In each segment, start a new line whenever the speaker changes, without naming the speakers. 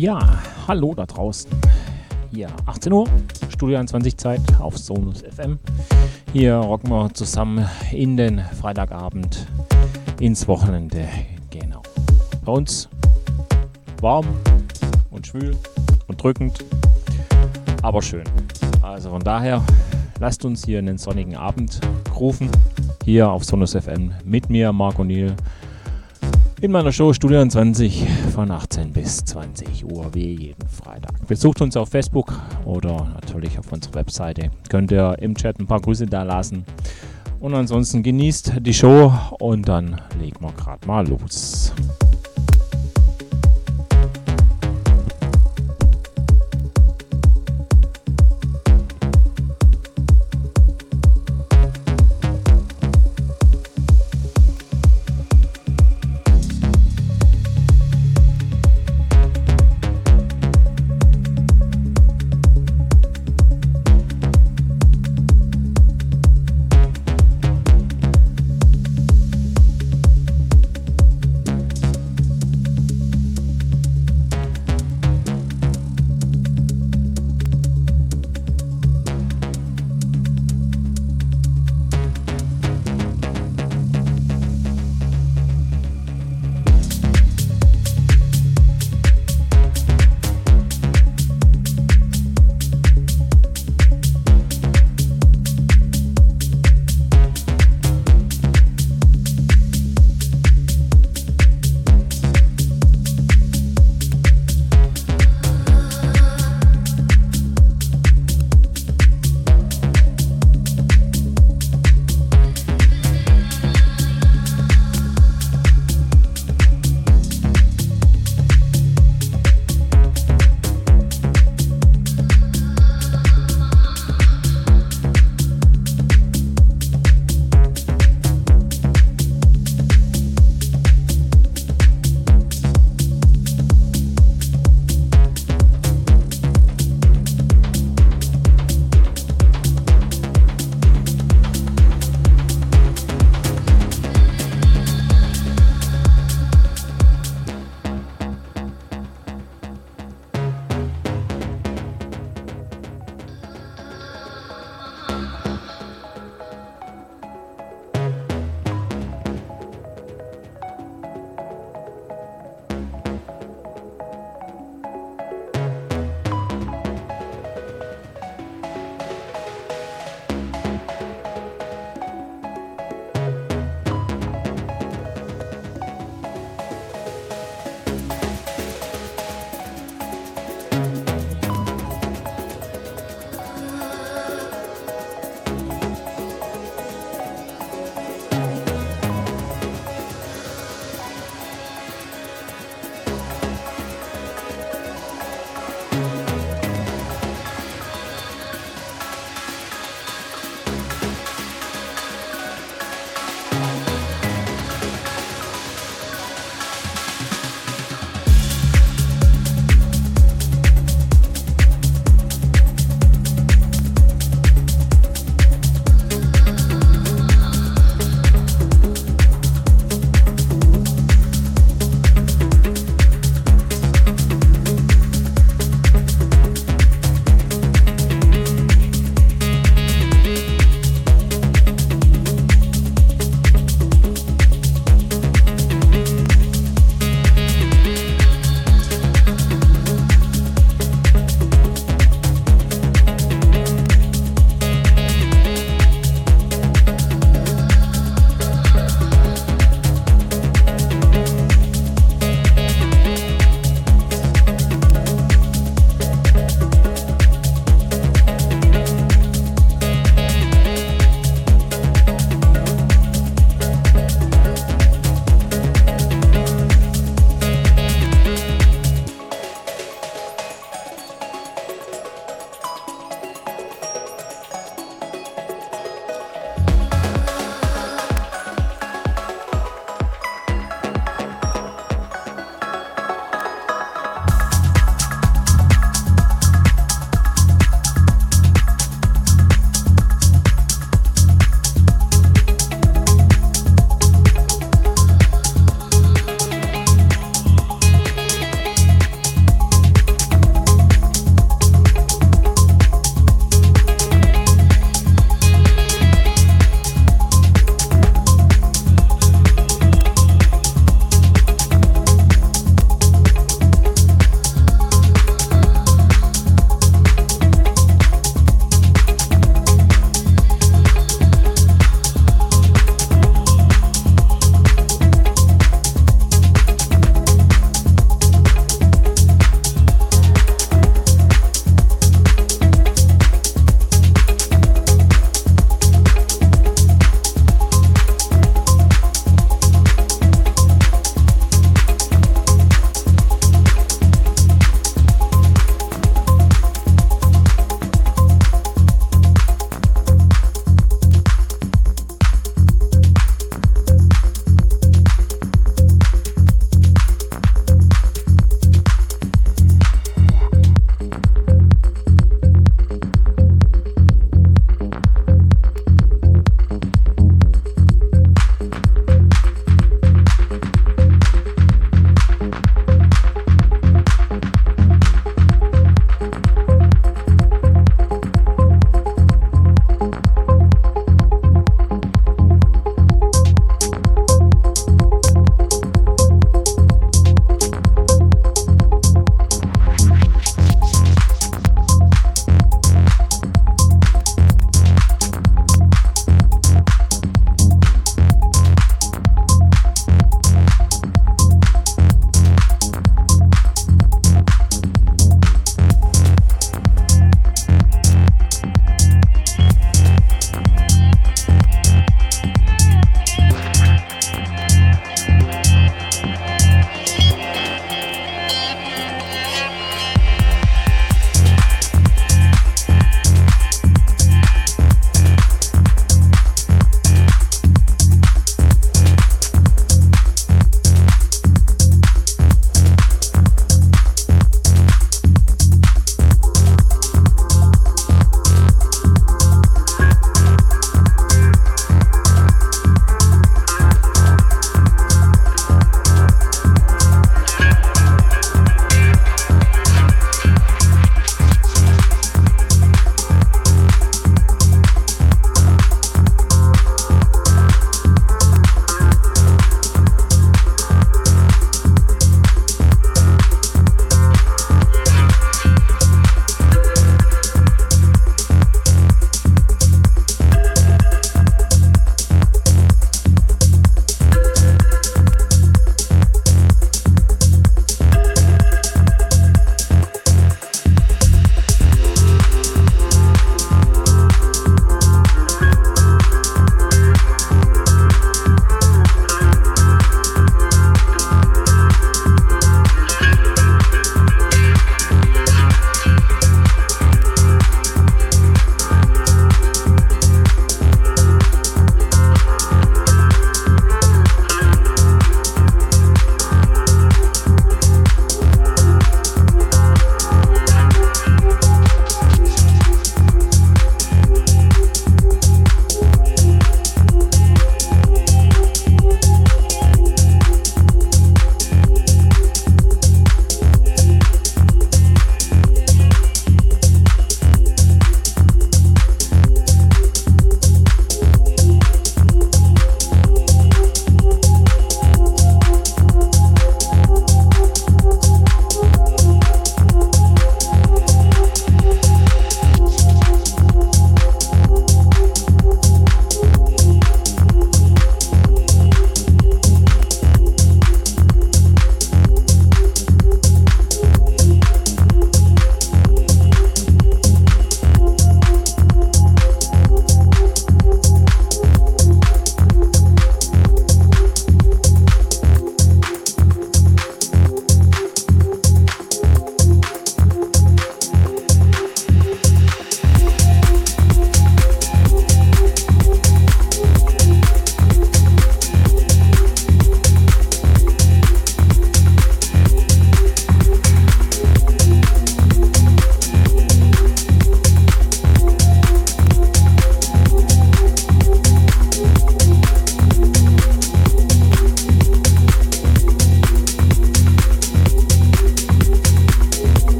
Ja, hallo da draußen. Hier 18 Uhr, Studio 21 Zeit auf Sonus FM. Hier rocken wir zusammen in den Freitagabend ins Wochenende. Genau. Bei uns warm und schwül und drückend, aber schön. Also von daher lasst uns hier einen sonnigen Abend rufen. Hier auf Sonus FM mit mir, Marco Niel in meiner Show Studio 20 von 18 bis 20 Uhr wie jeden Freitag. Besucht uns auf Facebook oder natürlich auf unserer Webseite. Könnt ihr im Chat ein paar Grüße da lassen. Und ansonsten genießt die Show und dann legen wir gerade mal los.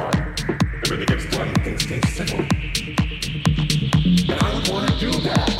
It really gets fun, things get simple. And I would want to do that.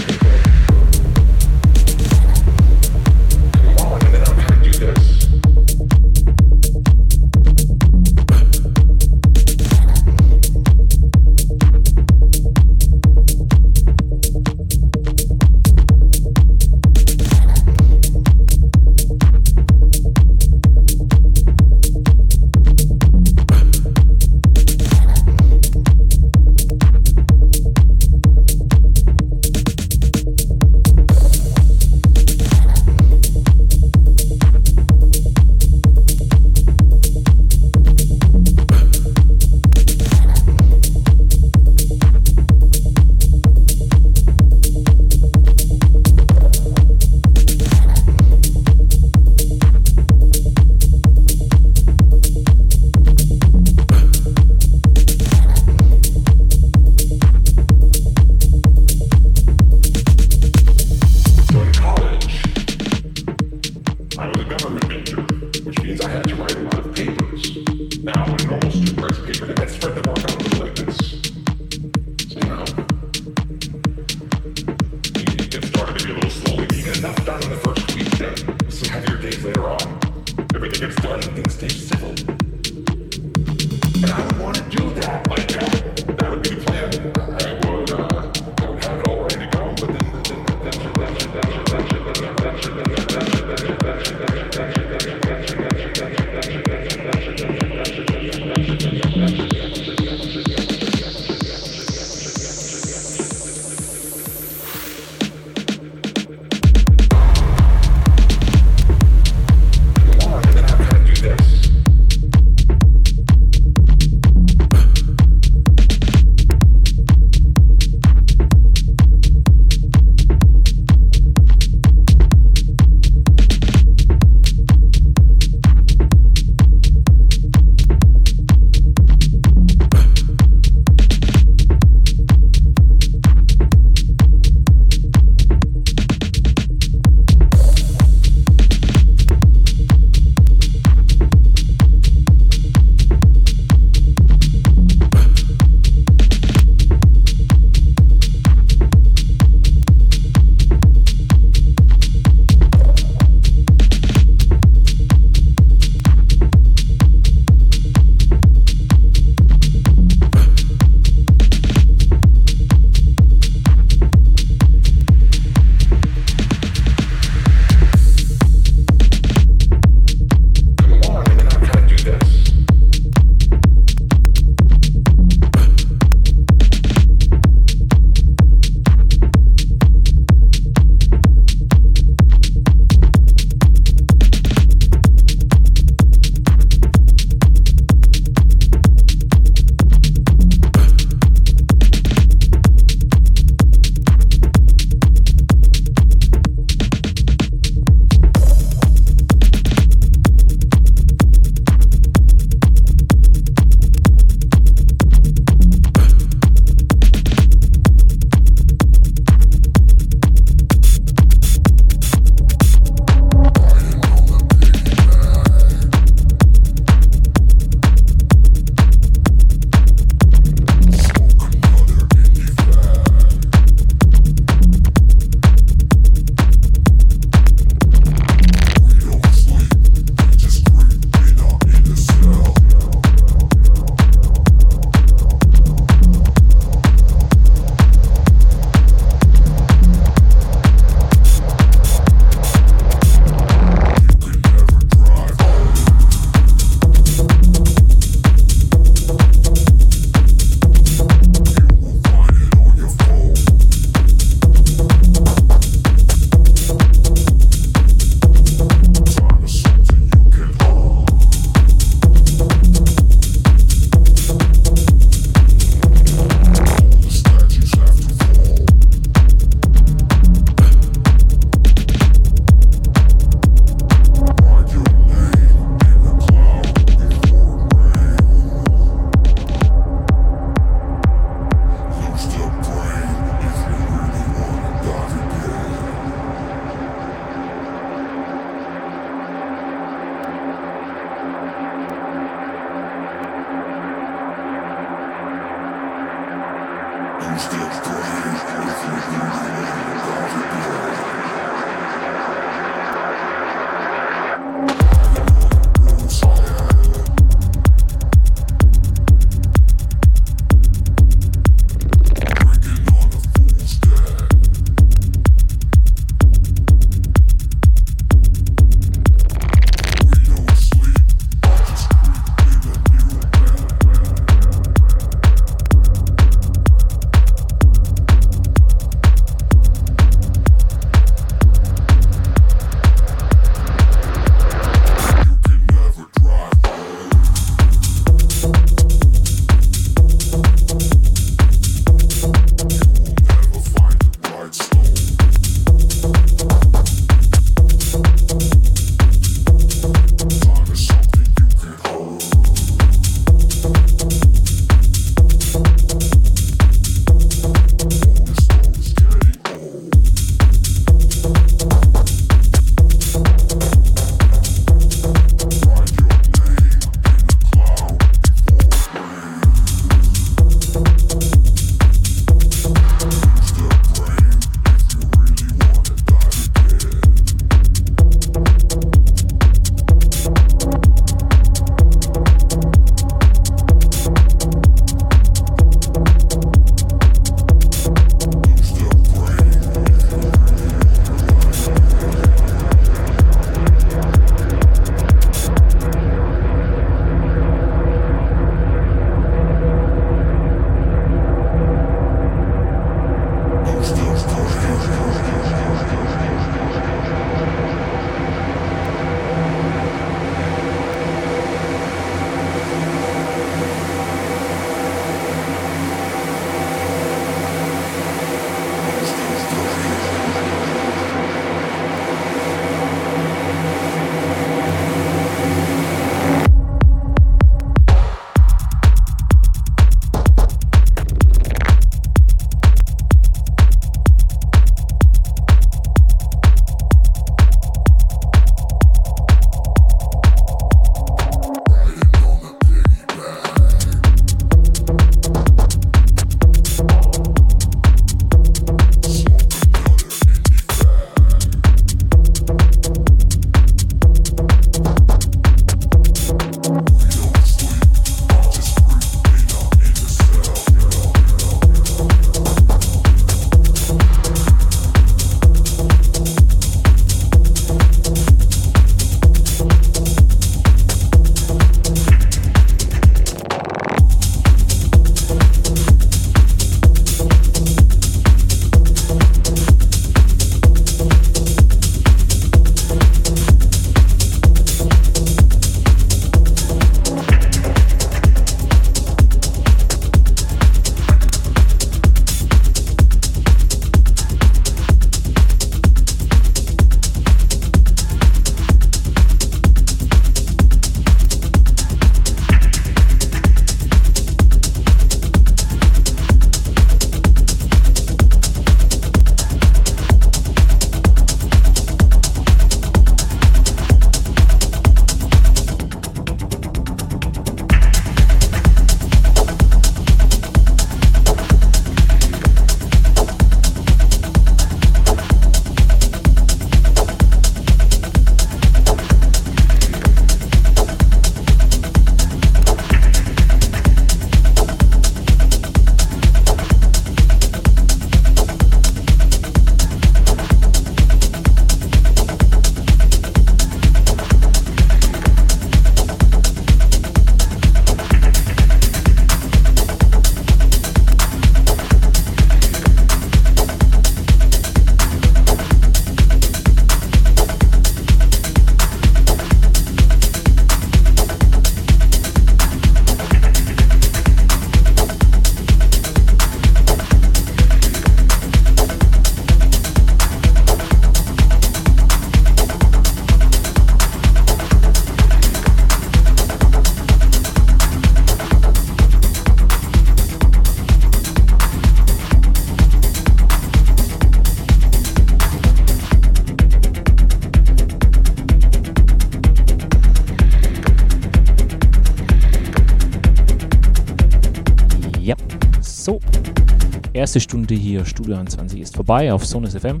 Erste Stunde hier Studio 21 ist vorbei auf Sonus FM.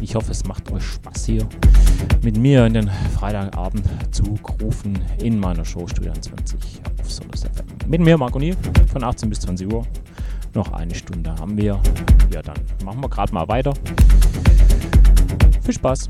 Ich hoffe, es macht euch Spaß hier mit mir in den Freitagabend zu rufen in meiner Show Studio 21 auf Sonus FM. Mit mir, Marco Nier, von 18 bis 20 Uhr. Noch eine Stunde haben wir. Ja, dann machen wir gerade mal weiter. Viel Spaß.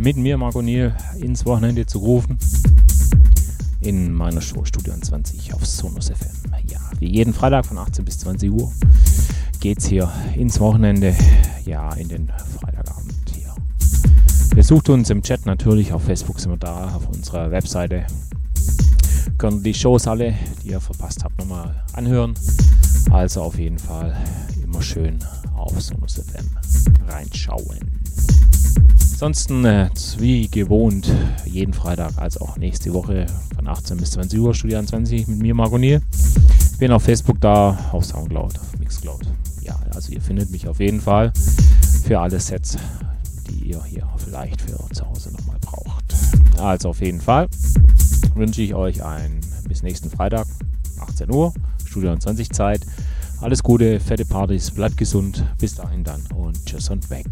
Mit mir, Marco Niel, ins Wochenende zu rufen. In meiner Show Studio 20 auf Sonus FM. Ja, wie jeden Freitag von 18 bis 20 Uhr geht's hier ins Wochenende. Ja, in den Freitagabend hier. Besucht uns im Chat natürlich. Auf Facebook sind wir da, auf unserer Webseite. Könnt die Shows alle, die ihr verpasst habt, nochmal anhören. Also auf jeden Fall immer schön auf Sonus FM reinschauen. Ansonsten, äh, wie gewohnt, jeden Freitag als auch nächste Woche von 18 bis 20 Uhr, Studio 20 mit mir, Marco Niel. Bin auf Facebook da, auf Soundcloud, auf Mixcloud. Ja, also ihr findet mich auf jeden Fall für alle Sets, die ihr hier vielleicht für zu Hause nochmal braucht. Also auf jeden Fall wünsche ich euch einen bis nächsten Freitag, 18 Uhr, Studio 20 Zeit. Alles Gute, fette Partys, bleibt gesund. Bis dahin dann und tschüss und weg.